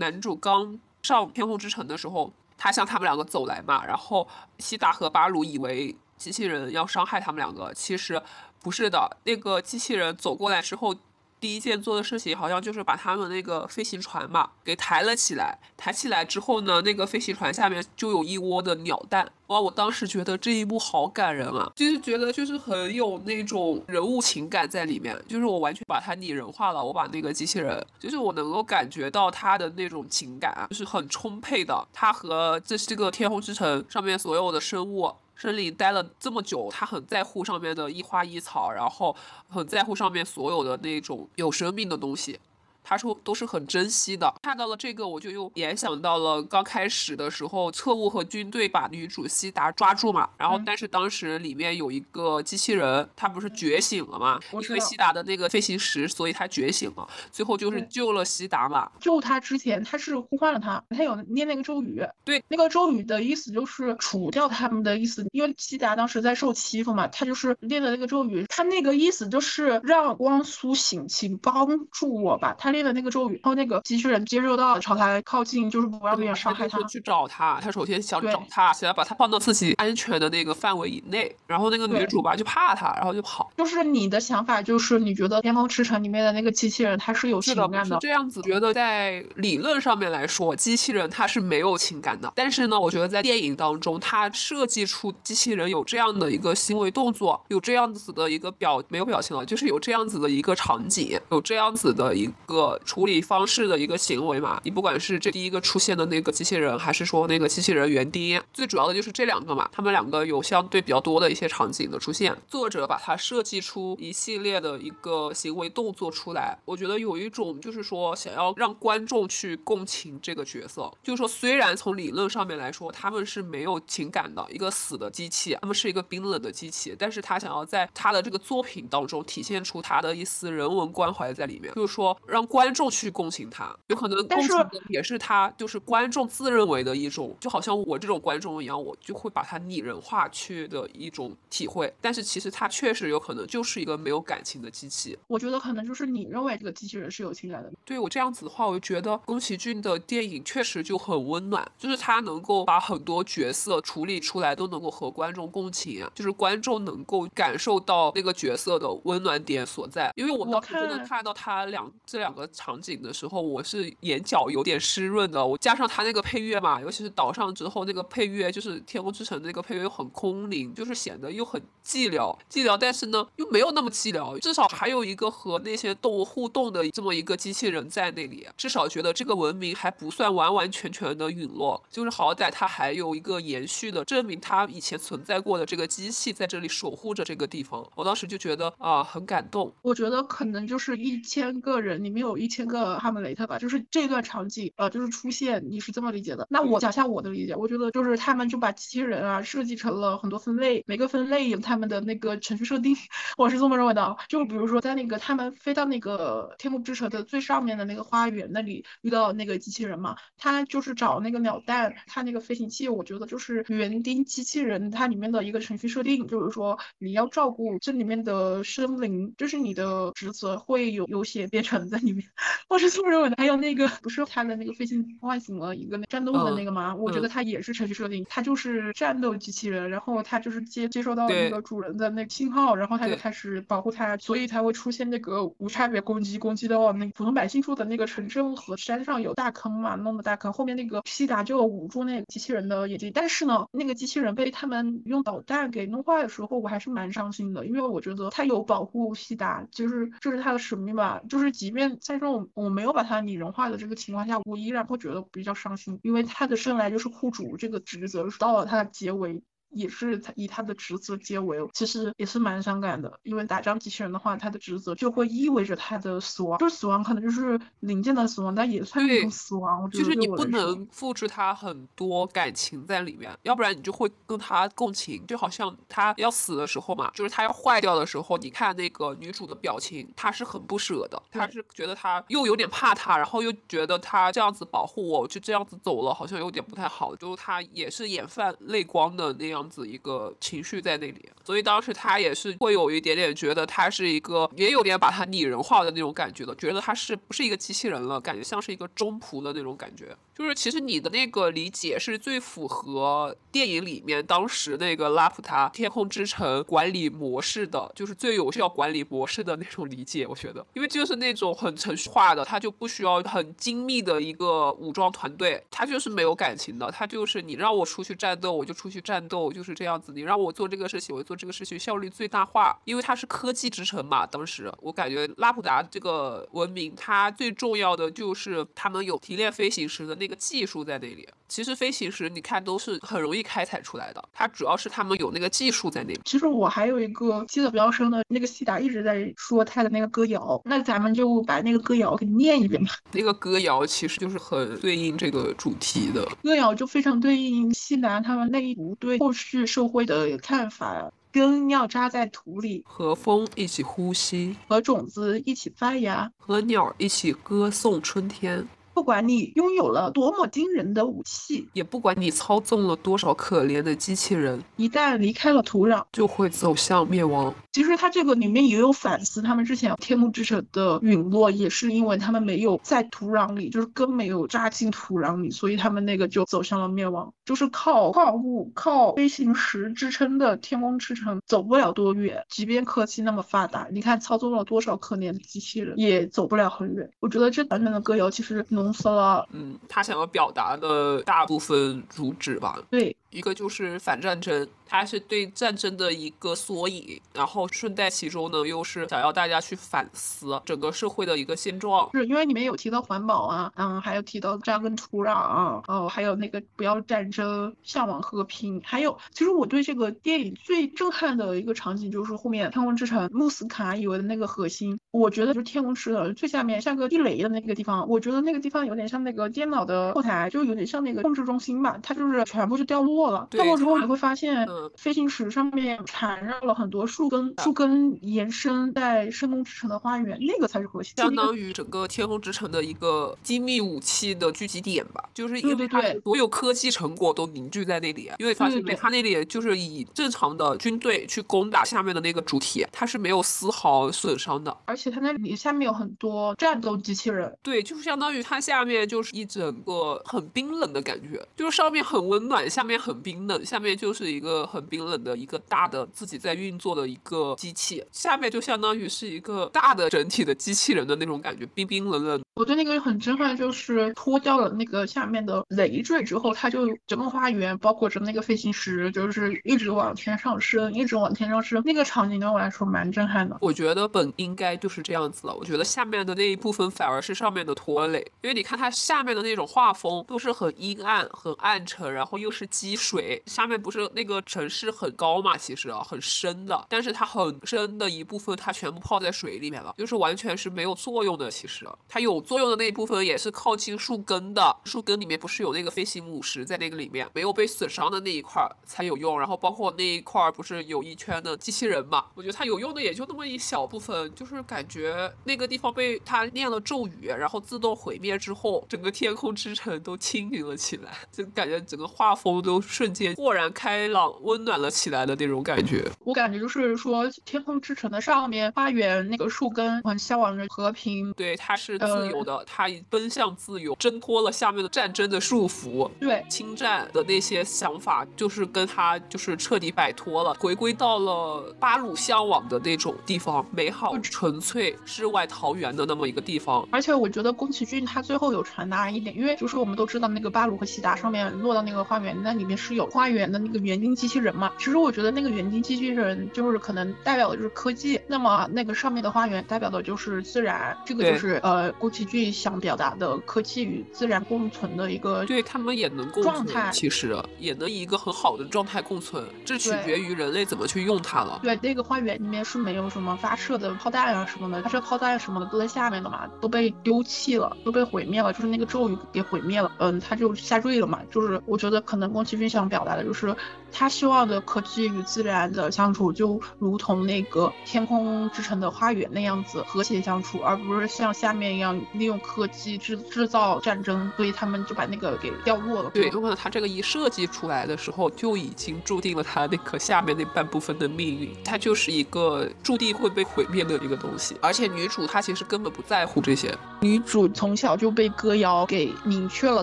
男主刚上天空之城的时候，他向他们两个走来嘛，然后西达和巴鲁以为机器人要伤害他们两个，其实不是的。那个机器人走过来之后。第一件做的事情好像就是把他们那个飞行船嘛给抬了起来，抬起来之后呢，那个飞行船下面就有一窝的鸟蛋。哇，我当时觉得这一幕好感人啊，就是觉得就是很有那种人物情感在里面，就是我完全把它拟人化了。我把那个机器人，就是我能够感觉到他的那种情感，就是很充沛的。他和这是这个天空之城上面所有的生物。森林待了这么久，他很在乎上面的一花一草，然后很在乎上面所有的那种有生命的东西。他说都是很珍惜的。看到了这个，我就又联想到了刚开始的时候，特务和军队把女主西达抓住嘛，然后但是当时里面有一个机器人，他不是觉醒了嘛？因为西达的那个飞行石，所以他觉醒了，最后就是救了西达嘛。救他之前，他是呼唤了他，他有念那个咒语。对，那个咒语的意思就是除掉他们的意思，因为西达当时在受欺负嘛，他就是念的那个咒语，他那个意思就是让光苏醒，请帮助我吧。他念的那个咒语，然后那个机器人接受到朝他靠近，就是不让别人伤害他。去找他，他首先想找他，想要把他放到自己安全的那个范围以内。然后那个女主吧就怕他，然后就跑。就是你的想法，就是你觉得天空之城里面的那个机器人他是有情感的，是这样子。觉得在理论上面来说，机器人他是没有情感的。但是呢，我觉得在电影当中，他设计出机器人有这样的一个行为动作，有这样子的一个表没有表情了，就是有这样子的一个场景，有这样子的一个处理方式的一个行为嘛。你不管是这第一个出现的那个机器人，还是说那个机器人园丁，最主要的就是这两个嘛。他们两个有相对比较多的一些场景的出现，作者把它设计出一系列的一个行为动作出来，我觉得有一种就是说想要让观众去共情这个角色，就是说虽然从理论上面来说他们是没有情感的一个死的机器，他们是一个冰冷的机器，但是他想要在他的这个作品当中体现出他的一丝人文关怀在里面，就是说让观众去共情他，有可能共情的也是他就是观众自认为的一种，就好像我这种观众一样，我就会把它拟人化去的一种体会，但是其实他确实有可能就是一个没有感情的机器。我觉得可能就是你认为这个机器人是有情感的。对我这样子的话，我就觉得宫崎骏的电影确实就很温暖，就是他能够把很多角色处理出来，都能够和观众共情，就是观众能够感受到那个角色的温暖点所在。因为我当时真的看到他两这两个场景的时候，我是眼角有点湿润的。我加上他那个配乐嘛，尤其是岛上之后那个配乐，就是《天空之城》那个配乐又很空灵，就是显得又很寂寥，寂寥，但是呢又没有那么寂寥，至少还有一个和那些动物互动的这么一个机器人在那里，至少觉得这个文明还不算完完全全的陨落，就是好歹它还有一个延续的，证明它以前存在过的这个机器在这里守护着这个地方。我当时就觉得啊，很感动。我觉得可能就是一千个人里面有一千个哈姆雷特吧，就是这段场景，呃，就是出现，你是这么理解的？那我讲下我的理解，我觉得就是他们就把机器人啊设计成了很多分类，每个分类有他们的那个程序设定，我是这么认为的。就比如说在那个他们飞到那个天空之城的最上面的那个花园那里遇到那个机器人嘛，他就是找那个鸟蛋，他那个飞行器，我觉得就是园丁机器人它里面的一个程序设定，就是说你要照顾这里面的生灵，这是你的职责，会有有些变成在里面，我是这么认为的。还有那个不是他的那个飞行唤醒了一个战斗的那个吗？我觉得他也是程序设定，他就是战斗机器人，然后他就是接接收到那个主人的那个信号，然后他就开始保护他，所以才会出现那个无差别攻击，攻击到那普通百姓住的那个城镇和山上有大坑嘛，弄的大坑，后面那个西达就捂住那个机器人的眼睛，但是呢，那个机器人被他们用导弹给弄坏的时候，我还是蛮伤心的，因为我觉得他有保护西达，就是这是他的使命吧，就是即便但是，我我没有把它拟人化的这个情况下，我依然会觉得比较伤心，因为他的生来就是护主这个职责，到了他的结尾。也是他以他的职责结尾，其实也是蛮伤感的。因为打仗机器人的话，他的职责就会意味着他的死亡，就是死亡可能就是零件的死亡，但也算一种死亡。就是你不能复制他很多感情在里面，要不然你就会跟他共情。就好像他要死的时候嘛，就是他要坏掉的时候，你看那个女主的表情，她是很不舍的，她是觉得他又有点怕他，然后又觉得他这样子保护我，就这样子走了，好像有点不太好。就是他也是眼泛泪光的那样。样子一个情绪在那里，所以当时他也是会有一点点觉得他是一个，也有点把他拟人化的那种感觉的，觉得他是不是一个机器人了，感觉像是一个中仆的那种感觉。就是其实你的那个理解是最符合电影里面当时那个拉普塔天空之城管理模式的，就是最有效管理模式的那种理解。我觉得，因为就是那种很程序化的，他就不需要很精密的一个武装团队，他就是没有感情的，他就是你让我出去战斗，我就出去战斗。求就是这样子，你让我做这个事情，我做这个事情效率最大化，因为它是科技之城嘛。当时我感觉拉普达这个文明，它最重要的就是他们有提炼飞行石的那个技术在那里。其实飞行石你看都是很容易开采出来的，它主要是他们有那个技术在那里。其实我还有一个记得比较深的，那个西达一直在说他的那个歌谣，那咱们就把那个歌谣给念一遍吧。那个歌谣其实就是很对应这个主题的，歌谣就非常对应西达他们那一部对后续社会的看法。根要扎在土里，和风一起呼吸，和种子一起发芽，和鸟一起歌颂春天。不管你拥有了多么惊人的武器，也不管你操纵了多少可怜的机器人，一旦离开了土壤，就会走向灭亡。其实它这个里面也有反思，他们之前天幕之城的陨落，也是因为他们没有在土壤里，就是根没有扎进土壤里，所以他们那个就走向了灭亡。就是靠矿物、靠飞行石支撑的天空之城走不了多远，即便科技那么发达，你看操纵了多少可怜的机器人，也走不了很远。我觉得这版本的歌谣其实浓。了，嗯，他想要表达的大部分主旨吧，对，一个就是反战争。它是对战争的一个缩影，然后顺带其中呢，又是想要大家去反思整个社会的一个现状。是因为里面有提到环保啊，嗯，还有提到扎根土壤啊，哦，还有那个不要战争，向往和平。还有，其实我对这个电影最震撼的一个场景就是后面天空之城穆斯卡以为的那个核心，我觉得就是天空之城最下面像个地雷的那个地方，我觉得那个地方有点像那个电脑的后台，就有点像那个控制中心吧，它就是全部就掉落了。掉落之后你会发现。飞行石上面缠绕了很多树根，树根延伸在深空之城的花园，那个才是核心，相当于整个天空之城的一个精密武器的聚集点吧。就是因为它所有科技成果都凝聚在那里，因为发现没它那里就是以正常的军队去攻打下面的那个主体，它是没有丝毫损伤的。而且它那里下面有很多战斗机器人，对，就是相当于它下面就是一整个很冰冷的感觉，就是上面很温暖，下面很冰冷，下面就是一个。很冰冷的一个大的自己在运作的一个机器，下面就相当于是一个大的整体的机器人的那种感觉，冰冰冷冷。我对那个很震撼，就是脱掉了那个下面的累赘之后，它就整个花园，包括着那个飞行石，就是一直往天上升，一直往天上升。那个场景对我来说蛮震撼的。我觉得本应该就是这样子了。我觉得下面的那一部分反而是上面的拖累，因为你看它下面的那种画风都是很阴暗、很暗沉，然后又是积水，下面不是那个城市很高嘛，其实啊很深的，但是它很深的一部分它全部泡在水里面了，就是完全是没有作用的。其实它有作用的那一部分也是靠近树根的，树根里面不是有那个飞行母石在那个里面，没有被损伤的那一块才有用。然后包括那一块不是有一圈的机器人嘛？我觉得它有用的也就那么一小部分，就是感觉那个地方被它念了咒语，然后自动毁灭之后，整个天空之城都清明了起来，就感觉整个画风都瞬间豁然开朗，温暖了。起来的那种感觉，我感觉就是说，天空之城的上面花园那个树根很向往着和平，对，它是自由的，它奔向自由，挣脱了下面的战争的束缚，对，侵占的那些想法，就是跟他就是彻底摆脱了，回归到了巴鲁向往的那种地方，美好、纯粹、世外桃源的那么一个地方。而且我觉得宫崎骏他最后有传达一点，因为就是我们都知道那个巴鲁和西达上面落到那个花园，那里面是有花园的那个园丁机器人嘛。其实我觉得那个园丁机器人就是可能代表的就是科技，那么那个上面的花园代表的就是自然，这个就是呃宫崎骏想表达的科技与自然共存的一个，对他们也能共存，其实也能以一个很好的状态共存，这取决于人类怎么去用它了。对，那个花园里面是没有什么发射的炮弹啊什么的，发射炮弹什么的都在下面的嘛，都被丢弃了，都被毁灭了，就是那个咒语给毁灭了，嗯，它就下坠了嘛，就是我觉得可能宫崎骏想表达的就是他希望的科技。与自然的相处就如同那个天空之城的花园那样子和谐相处，而不是像下面一样利用科技制制造战争，所以他们就把那个给掉落了。对，有可能他这个一设计出来的时候就已经注定了他那个下面那半部分的命运，它就是一个注定会被毁灭的一个东西。而且女主她其实根本不在乎这些，女主从小就被歌谣给明确了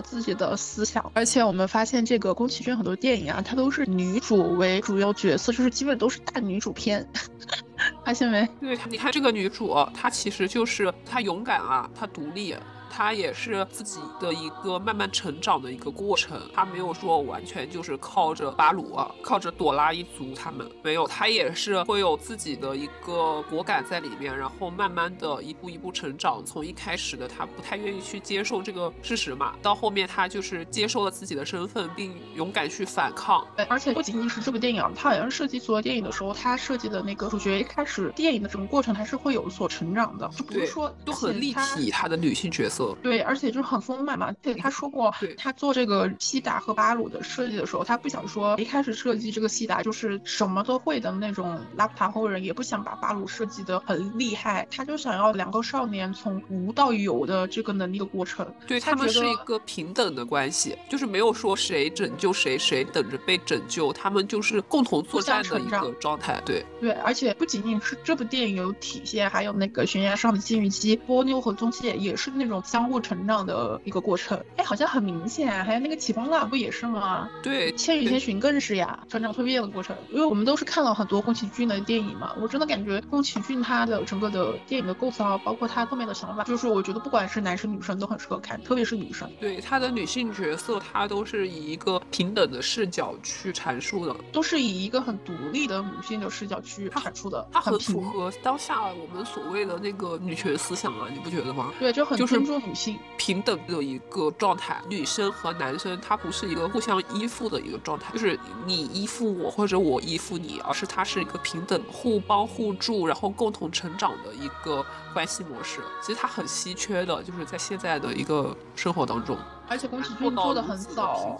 自己的思想。而且我们发现这个宫崎骏很多电影啊，它都是女主为主要。角色就是基本都是大女主片，发现没？对，你看这个女主，她其实就是她勇敢啊，她独立，她也是自己的一个慢慢成长的一个过程。他没有说完全就是靠着巴鲁啊，靠着朵拉一族他们，没有，他也是会有自己的一个果敢在里面，然后慢慢的一步一步成长。从一开始的他不太愿意去接受这个事实嘛，到后面他就是接受了自己的身份，并勇敢去反抗。而且不仅仅是这部电影，它好像设计所有电影的时候，它设计的那个主角一开始电影的整个过程，他是会有所成长的，就不是说都很立体。她的女性角色，对，而且就是很丰满嘛。对，他说过，他做这个西达和巴鲁的设计的时候，他不想说一开始设计这个西达就是什么都会的那种拉普塔后人，也不想把巴鲁设计的很厉害，他就想要两个少年从无到有的这个能力的过程。对他们是一个平等的关系，就是没有说谁拯救谁，谁等着被拯救，他们就是共同作战的一个状态。对对，而且不仅仅是这部电影有体现，还有那个悬崖上的金鱼姬波妞和宗介也是那种相互成长的一个过程。哎，好像很明显，啊还有那个起风了不也是吗？对，千与千寻更是呀，成长蜕变的过程。因为我们都是看了很多宫崎骏的电影嘛，我真的感觉宫崎骏他的整个的电影的构造，包括他后面的想法，就是我觉得不管是男生女生都很适合看，特别是女生。对他的女性角色，他都是以一个平等的视角去阐述的，都是以一个很独立的女性的视角去阐述的，他很符合当下我们所谓的那个女权思想啊，你不觉得吗？对，就很尊重女性平等的一个状态，女生和男生他不是一个互相依附的一个状态，就是你依附我或者我依附你，而是它是一个平等、互帮互助，然后共同成长的一个关系模式。其实它很稀缺的，就是在现在的一个生活当中。而且宫崎骏做的很早，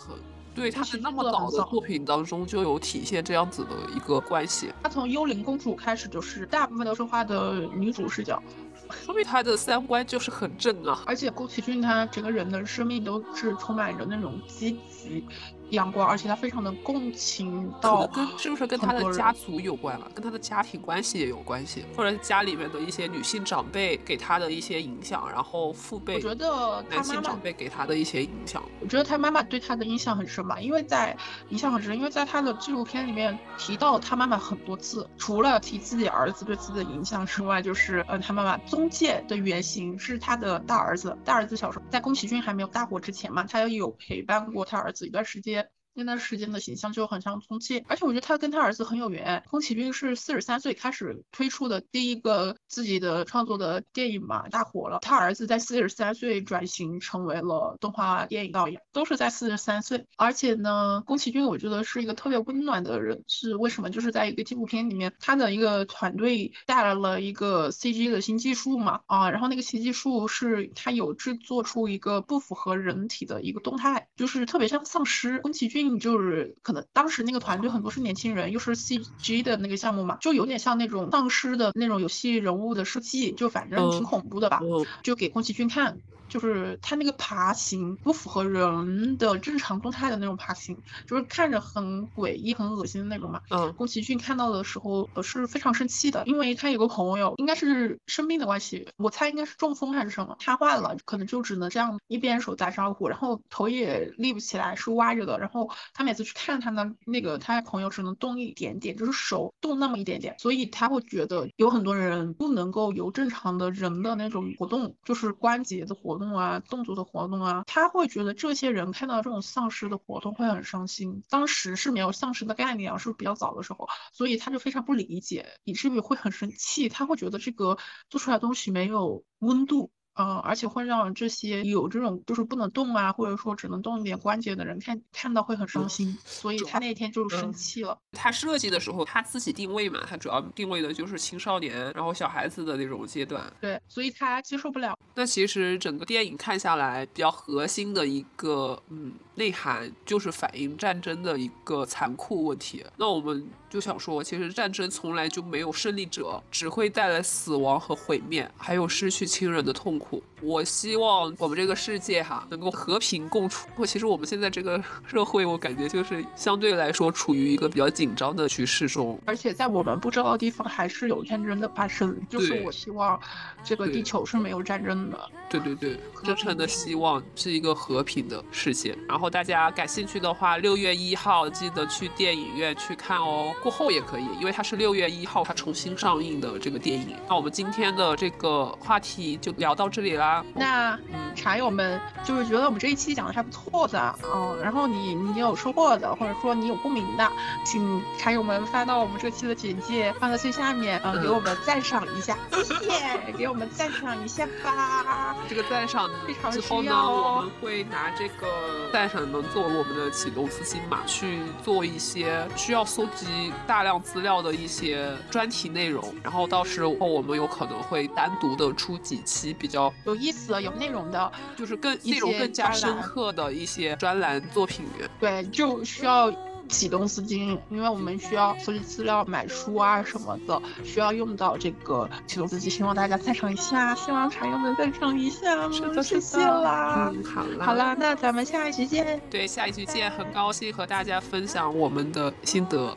对他是那么早的作品当中就有体现这样子的一个关系。他从幽灵公主开始就是大部分都是画的女主视角，说明他的三观就是很正啊。而且宫崎骏他整个人的生命都是充满着那种积极。阳光，而且他非常的共情到，跟是不是跟他的家族有关了？跟他的家庭关系也有关系，或者是家里面的一些女性长辈给他的一些影响，然后父辈，我觉得男性长辈给他的一些影响。我觉得他妈妈对他的印象很深吧，因为在影响很深，因为在他的纪录片里面提到他妈妈很多次，除了提自己儿子对自己的影响之外，就是呃他妈妈宗介的原型是他的大儿子，大儿子小时候在宫崎骏还没有大火之前嘛，他有陪伴过他儿子一段时间。那段时间的形象就很像宗介，而且我觉得他跟他儿子很有缘。宫崎骏是四十三岁开始推出的第一个自己的创作的电影嘛，大火了。他儿子在四十三岁转型成为了动画电影导演，都是在四十三岁。而且呢，宫崎骏我觉得是一个特别温暖的人，是为什么？就是在一个纪录片里面，他的一个团队带来了一个 CG 的新技术嘛，啊，然后那个新技术是他有制作出一个不符合人体的一个动态，就是特别像丧尸。宫崎骏。就是可能当时那个团队很多是年轻人，又是 CG 的那个项目嘛，就有点像那种丧尸的那种游戏人物的设计，就反正挺恐怖的吧，就给宫崎骏看。就是他那个爬行不符合人的正常动态的那种爬行，就是看着很诡异、很恶心的那种嘛。嗯，宫崎骏看到的时候是非常生气的，因为他有个朋友应该是生病的关系，我猜应该是中风还是什么，瘫痪了，可能就只能这样一边手打招呼，然后头也立不起来，是歪着的。然后他每次去看他的那个他朋友只能动一点点，就是手动那么一点点，所以他会觉得有很多人不能够有正常的人的那种活动，就是关节的活。动啊，动作的活动啊，他会觉得这些人看到这种丧尸的活动会很伤心。当时是没有丧尸的概念啊，是比较早的时候，所以他就非常不理解，以至于会很生气。他会觉得这个做出来的东西没有温度。嗯，而且会让这些有这种就是不能动啊，或者说只能动一点关节的人看看到会很伤心，所以他那天就生气了。他设计的时候，他自己定位嘛，他主要定位的就是青少年，然后小孩子的那种阶段。对，所以他接受不了。那其实整个电影看下来，比较核心的一个嗯内涵，就是反映战争的一个残酷问题。那我们就想说，其实战争从来就没有胜利者，只会带来死亡和毁灭，还有失去亲人的痛苦。我希望我们这个世界哈能够和平共处。不过其实我们现在这个社会，我感觉就是相对来说处于一个比较紧张的局势中，而且在我们不知道的地方还是有战争的发生。就是我希望这个地球是没有战争的。对对对，真诚的希望是一个和平的世界。然后大家感兴趣的话，六月一号记得去电影院去看哦。过后也可以，因为它是六月一号它重新上映的这个电影。那我们今天的这个话题就聊到这里啦。啦，那茶友们就是觉得我们这一期讲的还不错的，嗯，然后你你有收获的，或者说你有共鸣的，请茶友们发到我们这期的简介放在最下面，嗯，给我们赞赏一下，谢谢，给我们赞赏一下吧。这个赞赏非常之后呢，需要哦我们会拿这个赞赏能作为我们的启动资金嘛，去做一些需要搜集大量资料的一些专题内容，然后到时候我们有可能会单独的出几期比较有意思的、有内容的，就是更一内容些更加深刻的一些专栏作品。对，就需要启动资金，因为我们需要搜集资料、买书啊什么的，需要用到这个启动资金，希望大家赞赏一下，希望茶友们赞赏一下，是的，谢谢啦。嗯，好啦，好啦，那咱们下一期见。对，下一期见，很高兴和大家分享我们的心得、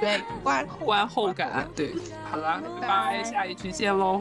对，观观后感。对，好啦，拜拜拜，下一期见喽。